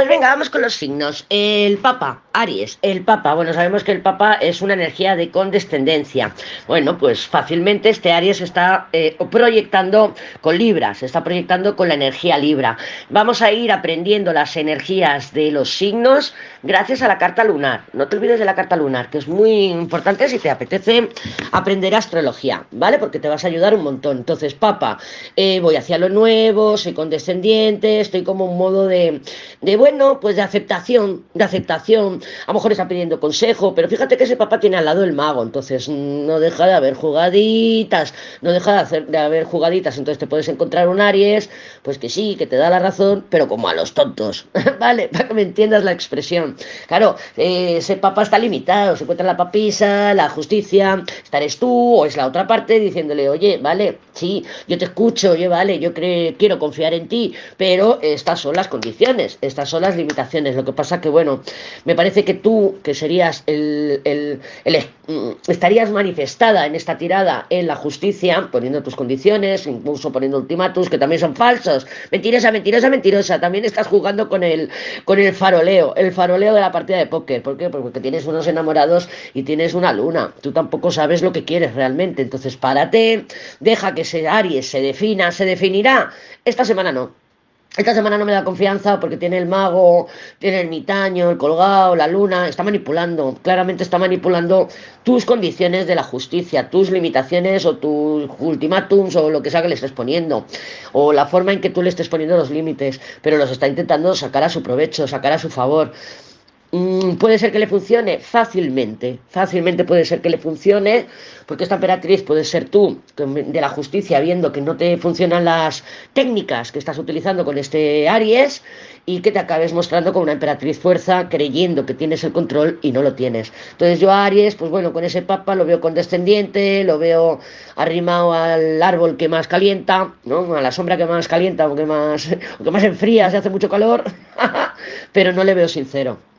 Pues venga, vamos con los signos. El Papa, Aries, el Papa. Bueno, sabemos que el Papa es una energía de condescendencia. Bueno, pues fácilmente este Aries está eh, proyectando con Libra, se está proyectando con la energía Libra. Vamos a ir aprendiendo las energías de los signos gracias a la carta lunar. No te olvides de la carta lunar, que es muy importante si te apetece aprender astrología, ¿vale? Porque te vas a ayudar un montón. Entonces, Papa, eh, voy hacia lo nuevo, soy condescendiente, estoy como un modo de, de, bueno, pues de aceptación, de aceptación. A lo mejor está pidiendo consejo, pero fíjate que ese papá tiene al lado el mago, entonces no deja de haber jugaditas, no deja de, hacer, de haber jugaditas, entonces te puedes encontrar un Aries, pues que sí, que te da la razón, pero como a los tontos, ¿vale? Para que me entiendas la expresión. Claro, eh, ese papá está limitado, se encuentra la papisa, la justicia, estares tú o es la otra parte diciéndole, oye, vale, sí, yo te escucho, oye, vale, yo quiero confiar en ti, pero estas son las condiciones, estas son las limitaciones. Lo que pasa que, bueno, me parece que tú, que serías el, el, mm, estarías manifestada en esta tirada en la justicia, poniendo tus condiciones, incluso poniendo ultimátus que también son falsos. Mentirosa, mentirosa, mentirosa. También estás jugando con el, con el faroleo, el faroleo de la partida de póker. ¿Por qué? Porque tienes unos enamorados y tienes una luna. Tú tampoco sabes lo que quieres realmente. Entonces, párate, deja que ese Aries se defina, se definirá. Esta semana no. Esta semana no me da confianza porque tiene el mago, tiene el mitaño, el colgado, la luna, está manipulando, claramente está manipulando tus condiciones de la justicia, tus limitaciones o tus ultimátums o lo que sea que le estés poniendo, o la forma en que tú le estés poniendo los límites, pero los está intentando sacar a su provecho, sacar a su favor. Mm, puede ser que le funcione fácilmente, fácilmente puede ser que le funcione, porque esta emperatriz puede ser tú, de la justicia, viendo que no te funcionan las técnicas que estás utilizando con este Aries y que te acabes mostrando como una emperatriz fuerza, creyendo que tienes el control y no lo tienes. Entonces yo Aries, pues bueno, con ese papa lo veo condescendiente, lo veo arrimado al árbol que más calienta, ¿no? a la sombra que más calienta, o que más, o que más enfría, se hace mucho calor, pero no le veo sincero